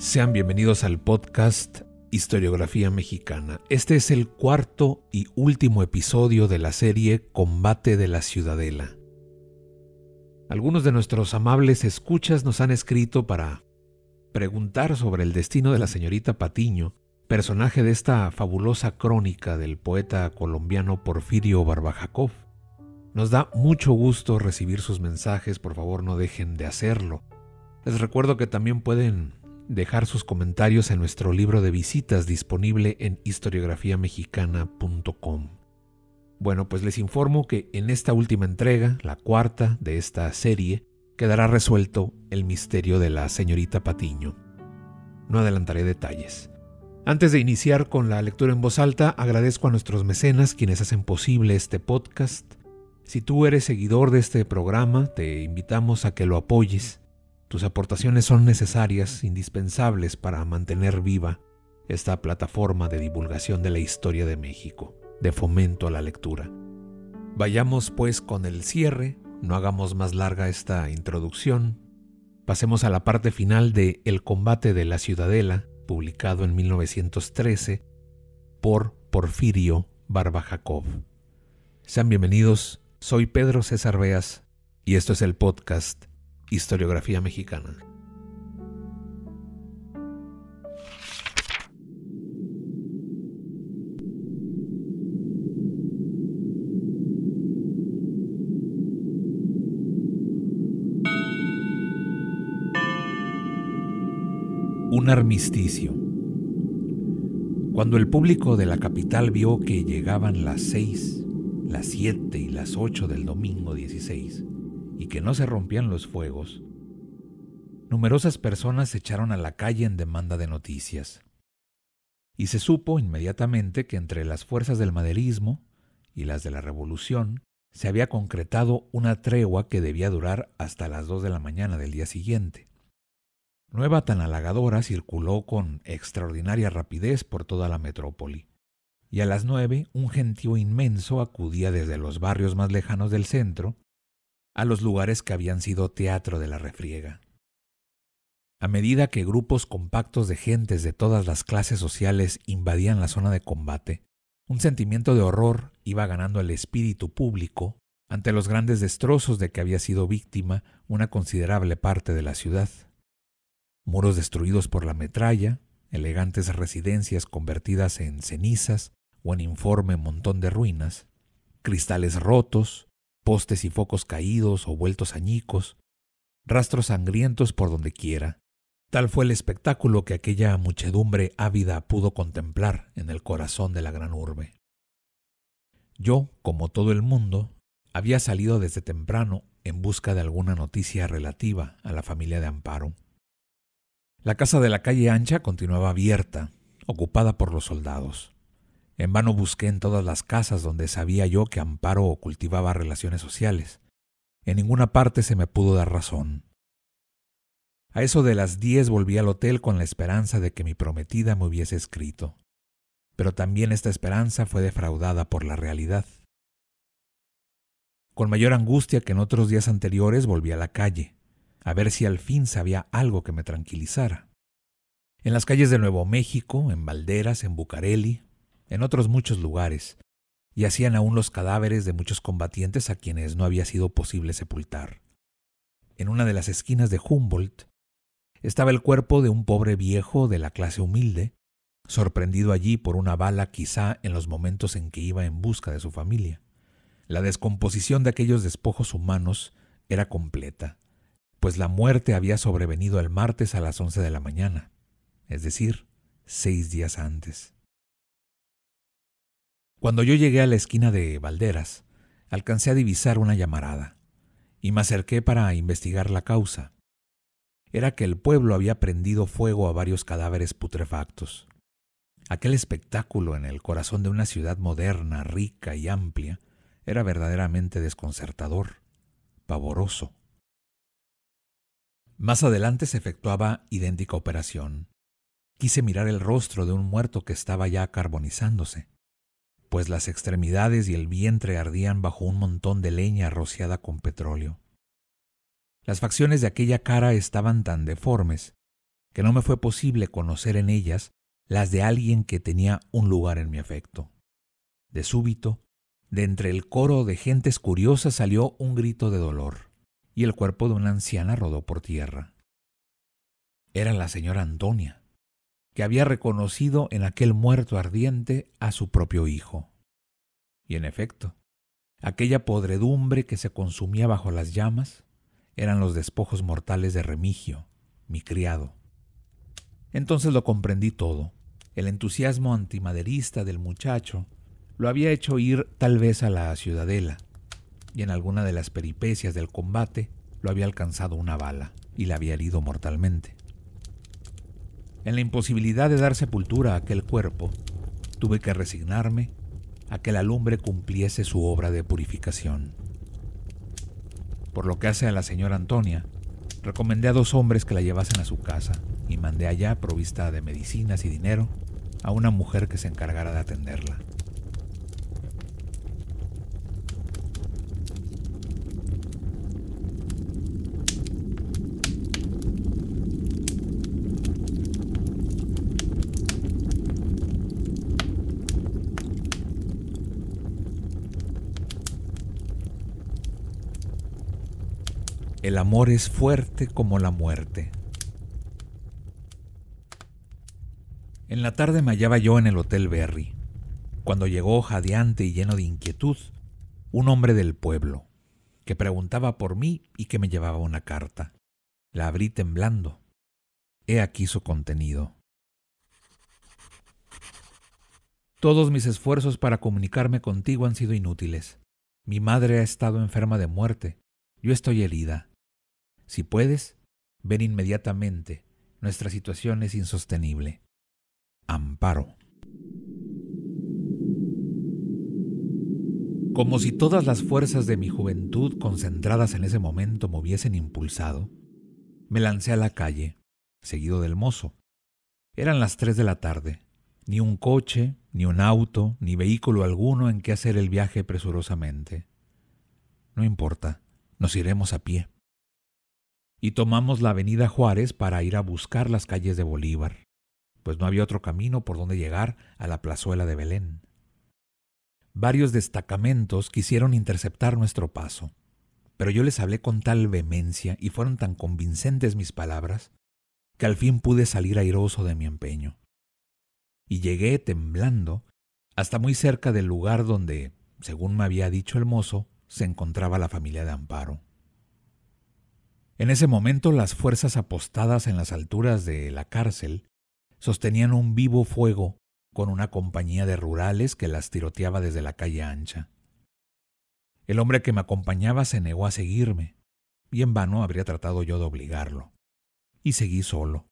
Sean bienvenidos al podcast Historiografía Mexicana. Este es el cuarto y último episodio de la serie Combate de la Ciudadela. Algunos de nuestros amables escuchas nos han escrito para preguntar sobre el destino de la señorita Patiño, personaje de esta fabulosa crónica del poeta colombiano Porfirio Barbajacov. Nos da mucho gusto recibir sus mensajes, por favor no dejen de hacerlo. Les recuerdo que también pueden dejar sus comentarios en nuestro libro de visitas disponible en historiografiamexicana.com. Bueno, pues les informo que en esta última entrega, la cuarta de esta serie, quedará resuelto el misterio de la señorita Patiño. No adelantaré detalles. Antes de iniciar con la lectura en voz alta, agradezco a nuestros mecenas quienes hacen posible este podcast. Si tú eres seguidor de este programa, te invitamos a que lo apoyes tus aportaciones son necesarias, indispensables para mantener viva esta plataforma de divulgación de la historia de México, de fomento a la lectura. Vayamos pues con el cierre, no hagamos más larga esta introducción, pasemos a la parte final de El combate de la Ciudadela, publicado en 1913 por Porfirio Barbajacov. Sean bienvenidos, soy Pedro César Beas y esto es el podcast Historiografía Mexicana. Un armisticio. Cuando el público de la capital vio que llegaban las seis, las siete y las ocho del domingo 16, y que no se rompían los fuegos, numerosas personas se echaron a la calle en demanda de noticias. Y se supo inmediatamente que entre las fuerzas del maderismo y las de la revolución se había concretado una tregua que debía durar hasta las dos de la mañana del día siguiente. Nueva tan halagadora circuló con extraordinaria rapidez por toda la metrópoli, y a las nueve un gentío inmenso acudía desde los barrios más lejanos del centro a los lugares que habían sido teatro de la refriega. A medida que grupos compactos de gentes de todas las clases sociales invadían la zona de combate, un sentimiento de horror iba ganando el espíritu público ante los grandes destrozos de que había sido víctima una considerable parte de la ciudad. Muros destruidos por la metralla, elegantes residencias convertidas en cenizas o en informe montón de ruinas, cristales rotos, postes y focos caídos o vueltos añicos, rastros sangrientos por donde quiera. Tal fue el espectáculo que aquella muchedumbre ávida pudo contemplar en el corazón de la gran urbe. Yo, como todo el mundo, había salido desde temprano en busca de alguna noticia relativa a la familia de Amparo. La casa de la calle ancha continuaba abierta, ocupada por los soldados. En vano busqué en todas las casas donde sabía yo que Amparo cultivaba relaciones sociales. En ninguna parte se me pudo dar razón. A eso de las diez volví al hotel con la esperanza de que mi prometida me hubiese escrito. Pero también esta esperanza fue defraudada por la realidad. Con mayor angustia que en otros días anteriores volví a la calle, a ver si al fin sabía algo que me tranquilizara. En las calles de Nuevo México, en Valderas, en Bucareli, en otros muchos lugares, y hacían aún los cadáveres de muchos combatientes a quienes no había sido posible sepultar. En una de las esquinas de Humboldt estaba el cuerpo de un pobre viejo de la clase humilde, sorprendido allí por una bala quizá en los momentos en que iba en busca de su familia. La descomposición de aquellos despojos humanos era completa, pues la muerte había sobrevenido el martes a las once de la mañana, es decir, seis días antes. Cuando yo llegué a la esquina de Valderas, alcancé a divisar una llamarada, y me acerqué para investigar la causa. Era que el pueblo había prendido fuego a varios cadáveres putrefactos. Aquel espectáculo en el corazón de una ciudad moderna, rica y amplia era verdaderamente desconcertador, pavoroso. Más adelante se efectuaba idéntica operación. Quise mirar el rostro de un muerto que estaba ya carbonizándose, pues las extremidades y el vientre ardían bajo un montón de leña rociada con petróleo. Las facciones de aquella cara estaban tan deformes que no me fue posible conocer en ellas las de alguien que tenía un lugar en mi afecto. De súbito, de entre el coro de gentes curiosas salió un grito de dolor, y el cuerpo de una anciana rodó por tierra. Era la señora Antonia, que había reconocido en aquel muerto ardiente a su propio hijo. Y en efecto, aquella podredumbre que se consumía bajo las llamas eran los despojos mortales de Remigio, mi criado. Entonces lo comprendí todo. El entusiasmo antimaderista del muchacho lo había hecho ir tal vez a la ciudadela, y en alguna de las peripecias del combate lo había alcanzado una bala y la había herido mortalmente. En la imposibilidad de dar sepultura a aquel cuerpo, tuve que resignarme a que la lumbre cumpliese su obra de purificación. Por lo que hace a la señora Antonia, recomendé a dos hombres que la llevasen a su casa y mandé allá, provista de medicinas y dinero, a una mujer que se encargara de atenderla. El amor es fuerte como la muerte. En la tarde me hallaba yo en el Hotel Berry, cuando llegó jadeante y lleno de inquietud un hombre del pueblo, que preguntaba por mí y que me llevaba una carta. La abrí temblando. He aquí su contenido. Todos mis esfuerzos para comunicarme contigo han sido inútiles. Mi madre ha estado enferma de muerte. Yo estoy herida. Si puedes, ven inmediatamente. Nuestra situación es insostenible. Amparo. Como si todas las fuerzas de mi juventud concentradas en ese momento me hubiesen impulsado, me lancé a la calle, seguido del mozo. Eran las tres de la tarde. Ni un coche, ni un auto, ni vehículo alguno en que hacer el viaje presurosamente. No importa, nos iremos a pie y tomamos la avenida Juárez para ir a buscar las calles de Bolívar, pues no había otro camino por donde llegar a la plazuela de Belén. Varios destacamentos quisieron interceptar nuestro paso, pero yo les hablé con tal vehemencia y fueron tan convincentes mis palabras que al fin pude salir airoso de mi empeño. Y llegué temblando hasta muy cerca del lugar donde, según me había dicho el mozo, se encontraba la familia de Amparo. En ese momento las fuerzas apostadas en las alturas de la cárcel sostenían un vivo fuego con una compañía de rurales que las tiroteaba desde la calle ancha. El hombre que me acompañaba se negó a seguirme, y en vano habría tratado yo de obligarlo. Y seguí solo.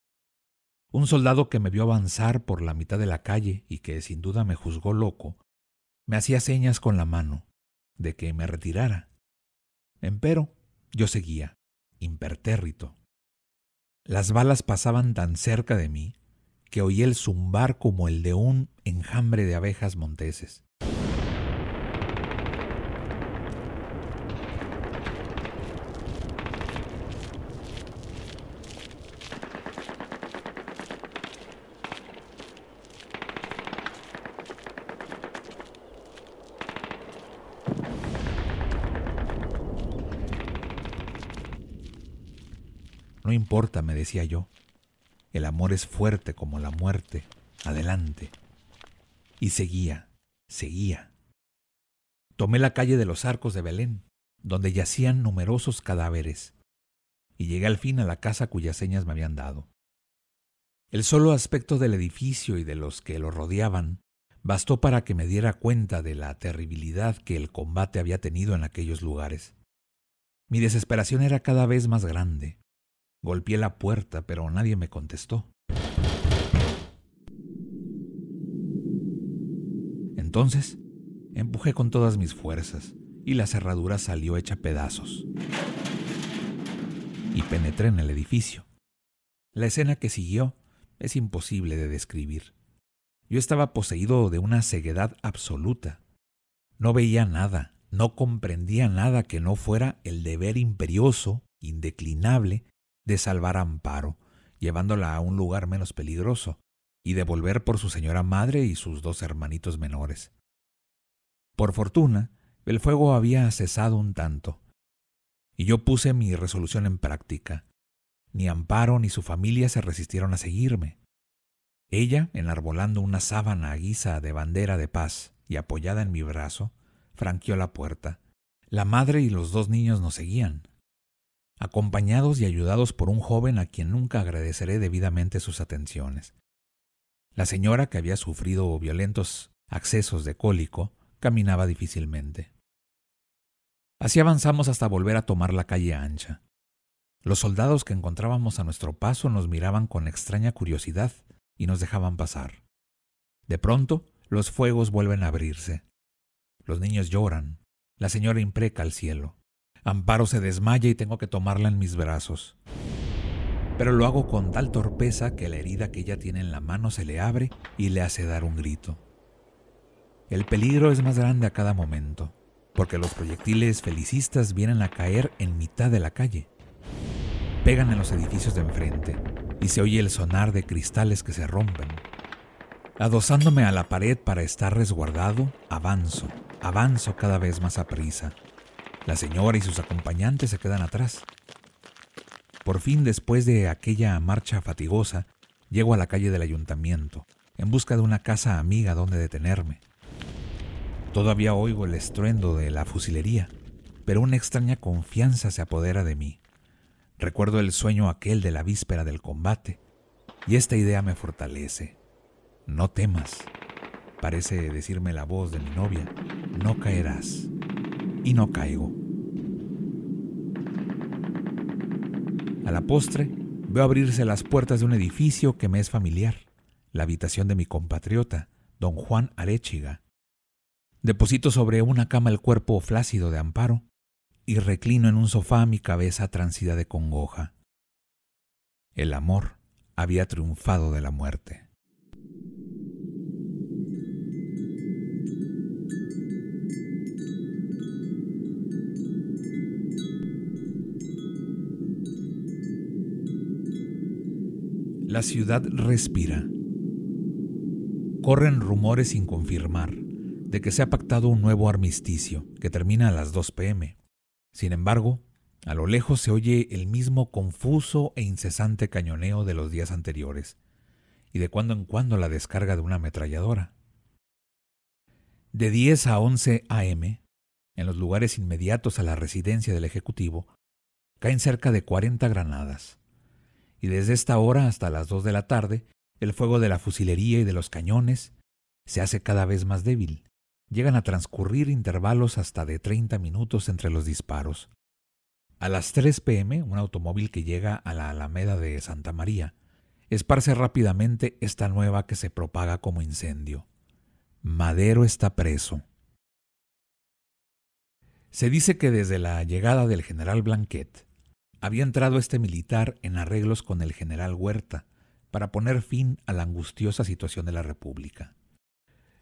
Un soldado que me vio avanzar por la mitad de la calle y que sin duda me juzgó loco, me hacía señas con la mano de que me retirara. Empero yo seguía impertérrito. Las balas pasaban tan cerca de mí que oí el zumbar como el de un enjambre de abejas monteses. No importa, me decía yo. El amor es fuerte como la muerte. Adelante. Y seguía, seguía. Tomé la calle de los arcos de Belén, donde yacían numerosos cadáveres, y llegué al fin a la casa cuyas señas me habían dado. El solo aspecto del edificio y de los que lo rodeaban bastó para que me diera cuenta de la terribilidad que el combate había tenido en aquellos lugares. Mi desesperación era cada vez más grande. Golpeé la puerta, pero nadie me contestó. Entonces, empujé con todas mis fuerzas y la cerradura salió hecha pedazos. Y penetré en el edificio. La escena que siguió es imposible de describir. Yo estaba poseído de una ceguedad absoluta. No veía nada, no comprendía nada que no fuera el deber imperioso, indeclinable, de salvar a Amparo, llevándola a un lugar menos peligroso, y de volver por su señora madre y sus dos hermanitos menores. Por fortuna, el fuego había cesado un tanto, y yo puse mi resolución en práctica. Ni Amparo ni su familia se resistieron a seguirme. Ella, enarbolando una sábana a guisa de bandera de paz y apoyada en mi brazo, franqueó la puerta. La madre y los dos niños nos seguían, acompañados y ayudados por un joven a quien nunca agradeceré debidamente sus atenciones. La señora, que había sufrido violentos accesos de cólico, caminaba difícilmente. Así avanzamos hasta volver a tomar la calle ancha. Los soldados que encontrábamos a nuestro paso nos miraban con extraña curiosidad y nos dejaban pasar. De pronto, los fuegos vuelven a abrirse. Los niños lloran. La señora impreca al cielo. Amparo se desmaya y tengo que tomarla en mis brazos. Pero lo hago con tal torpeza que la herida que ella tiene en la mano se le abre y le hace dar un grito. El peligro es más grande a cada momento, porque los proyectiles felicistas vienen a caer en mitad de la calle. Pegan en los edificios de enfrente y se oye el sonar de cristales que se rompen. Adosándome a la pared para estar resguardado, avanzo, avanzo cada vez más a prisa. La señora y sus acompañantes se quedan atrás. Por fin, después de aquella marcha fatigosa, llego a la calle del ayuntamiento, en busca de una casa amiga donde detenerme. Todavía oigo el estruendo de la fusilería, pero una extraña confianza se apodera de mí. Recuerdo el sueño aquel de la víspera del combate, y esta idea me fortalece. No temas, parece decirme la voz de mi novia, no caerás. Y no caigo. A la postre, veo abrirse las puertas de un edificio que me es familiar, la habitación de mi compatriota, don Juan Arechiga, Deposito sobre una cama el cuerpo flácido de Amparo y reclino en un sofá mi cabeza transida de congoja. El amor había triunfado de la muerte. La ciudad respira. Corren rumores sin confirmar de que se ha pactado un nuevo armisticio que termina a las 2 pm. Sin embargo, a lo lejos se oye el mismo confuso e incesante cañoneo de los días anteriores, y de cuando en cuando la descarga de una ametralladora. De 10 a 11 am, en los lugares inmediatos a la residencia del Ejecutivo, caen cerca de 40 granadas, y desde esta hora hasta las 2 de la tarde, el fuego de la fusilería y de los cañones se hace cada vez más débil, llegan a transcurrir intervalos hasta de 30 minutos entre los disparos. A las 3 pm, un automóvil que llega a la Alameda de Santa María esparce rápidamente esta nueva que se propaga como incendio. Madero está preso. Se dice que desde la llegada del general Blanquet había entrado este militar en arreglos con el general Huerta para poner fin a la angustiosa situación de la República.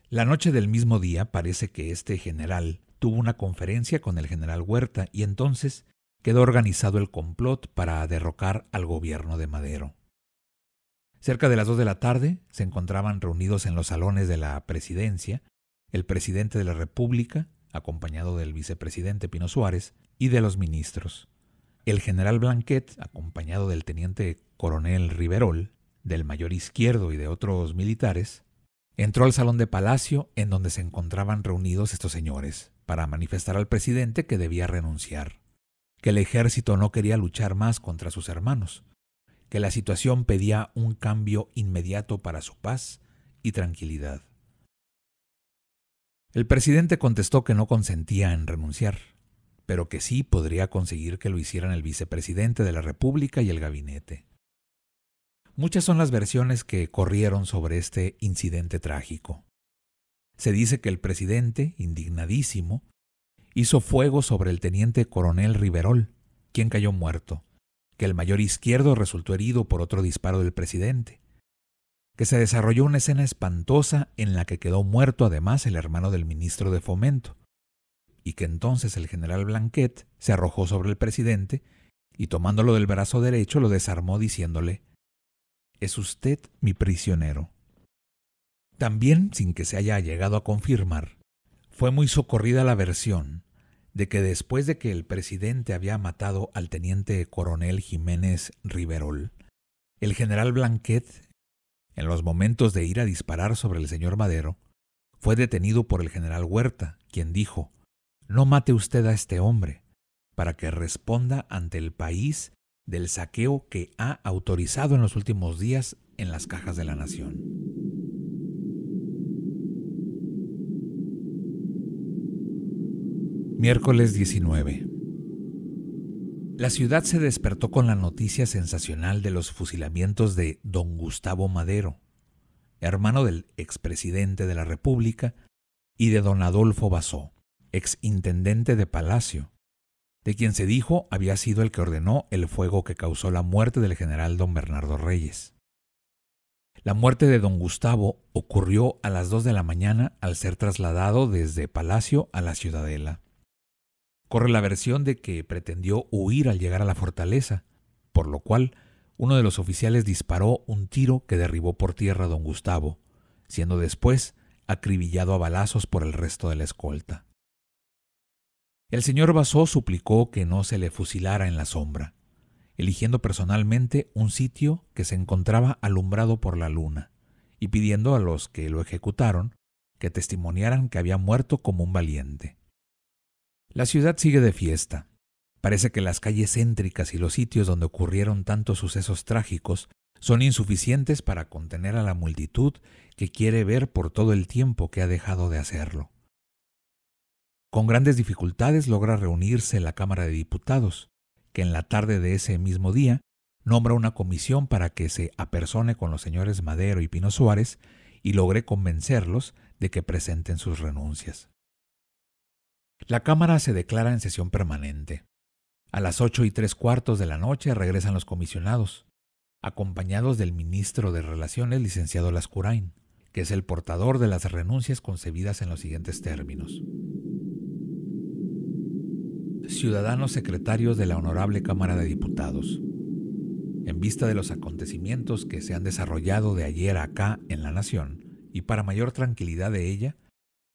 La noche del mismo día parece que este general tuvo una conferencia con el general Huerta y entonces quedó organizado el complot para derrocar al gobierno de Madero. Cerca de las dos de la tarde se encontraban reunidos en los salones de la presidencia el presidente de la República, acompañado del vicepresidente Pino Suárez, y de los ministros. El general Blanquet, acompañado del teniente coronel Riverol, del mayor izquierdo y de otros militares, Entró al salón de palacio en donde se encontraban reunidos estos señores, para manifestar al presidente que debía renunciar, que el ejército no quería luchar más contra sus hermanos, que la situación pedía un cambio inmediato para su paz y tranquilidad. El presidente contestó que no consentía en renunciar, pero que sí podría conseguir que lo hicieran el vicepresidente de la República y el gabinete. Muchas son las versiones que corrieron sobre este incidente trágico. Se dice que el presidente, indignadísimo, hizo fuego sobre el teniente coronel Riverol, quien cayó muerto, que el mayor izquierdo resultó herido por otro disparo del presidente, que se desarrolló una escena espantosa en la que quedó muerto además el hermano del ministro de Fomento, y que entonces el general Blanquet se arrojó sobre el presidente y tomándolo del brazo derecho lo desarmó diciéndole ¿Es usted mi prisionero? También, sin que se haya llegado a confirmar, fue muy socorrida la versión de que después de que el presidente había matado al teniente coronel Jiménez Riverol, el general Blanquet, en los momentos de ir a disparar sobre el señor Madero, fue detenido por el general Huerta, quien dijo, No mate usted a este hombre, para que responda ante el país del saqueo que ha autorizado en los últimos días en las cajas de la nación. Miércoles 19. La ciudad se despertó con la noticia sensacional de los fusilamientos de don Gustavo Madero, hermano del expresidente de la República, y de don Adolfo Basó, exintendente de Palacio, de quien se dijo había sido el que ordenó el fuego que causó la muerte del general don Bernardo Reyes. La muerte de don Gustavo ocurrió a las dos de la mañana al ser trasladado desde Palacio a la Ciudadela. Corre la versión de que pretendió huir al llegar a la fortaleza, por lo cual uno de los oficiales disparó un tiro que derribó por tierra a don Gustavo, siendo después acribillado a balazos por el resto de la escolta. El señor Basó suplicó que no se le fusilara en la sombra, eligiendo personalmente un sitio que se encontraba alumbrado por la luna, y pidiendo a los que lo ejecutaron que testimoniaran que había muerto como un valiente. La ciudad sigue de fiesta. Parece que las calles céntricas y los sitios donde ocurrieron tantos sucesos trágicos son insuficientes para contener a la multitud que quiere ver por todo el tiempo que ha dejado de hacerlo. Con grandes dificultades logra reunirse la Cámara de Diputados, que en la tarde de ese mismo día nombra una comisión para que se apersone con los señores Madero y Pino Suárez y logre convencerlos de que presenten sus renuncias. La Cámara se declara en sesión permanente. A las ocho y tres cuartos de la noche regresan los comisionados, acompañados del ministro de Relaciones, licenciado Lascurain, que es el portador de las renuncias concebidas en los siguientes términos. Ciudadanos secretarios de la Honorable Cámara de Diputados. En vista de los acontecimientos que se han desarrollado de ayer acá en la Nación, y para mayor tranquilidad de ella,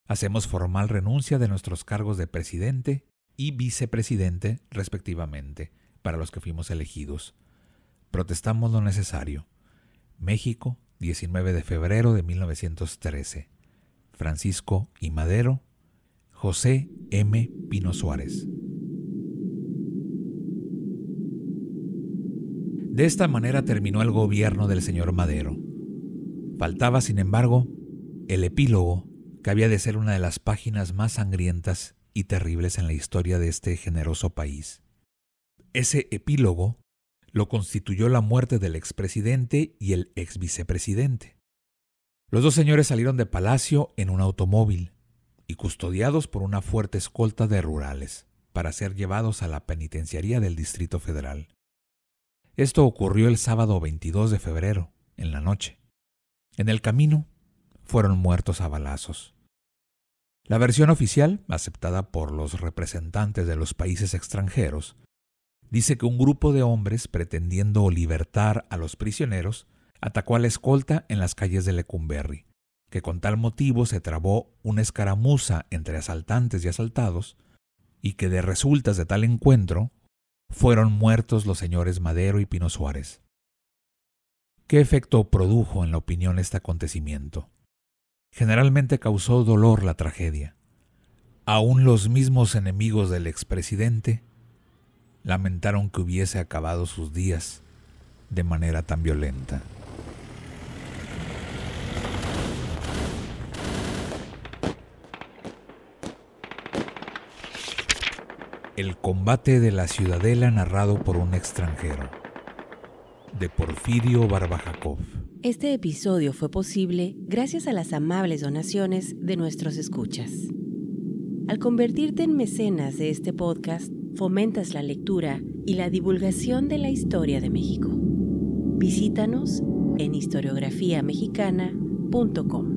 Hacemos formal renuncia de nuestros cargos de presidente y vicepresidente, respectivamente, para los que fuimos elegidos. Protestamos lo necesario. México, 19 de febrero de 1913. Francisco y Madero, José M. Pino Suárez. De esta manera terminó el gobierno del señor Madero. Faltaba, sin embargo, el epílogo que había de ser una de las páginas más sangrientas y terribles en la historia de este generoso país. Ese epílogo lo constituyó la muerte del expresidente y el exvicepresidente. Los dos señores salieron de palacio en un automóvil y custodiados por una fuerte escolta de rurales para ser llevados a la penitenciaría del Distrito Federal. Esto ocurrió el sábado 22 de febrero, en la noche. En el camino fueron muertos a balazos. La versión oficial, aceptada por los representantes de los países extranjeros, dice que un grupo de hombres pretendiendo libertar a los prisioneros atacó a la escolta en las calles de Lecumberri, que con tal motivo se trabó una escaramuza entre asaltantes y asaltados, y que de resultas de tal encuentro fueron muertos los señores Madero y Pino Suárez. ¿Qué efecto produjo en la opinión este acontecimiento? generalmente causó dolor la tragedia. Aún los mismos enemigos del expresidente lamentaron que hubiese acabado sus días de manera tan violenta. El combate de la ciudadela narrado por un extranjero. De Porfirio Barbajacov. Este episodio fue posible gracias a las amables donaciones de nuestros escuchas. Al convertirte en mecenas de este podcast, fomentas la lectura y la divulgación de la historia de México. Visítanos en historiografiamexicana.com.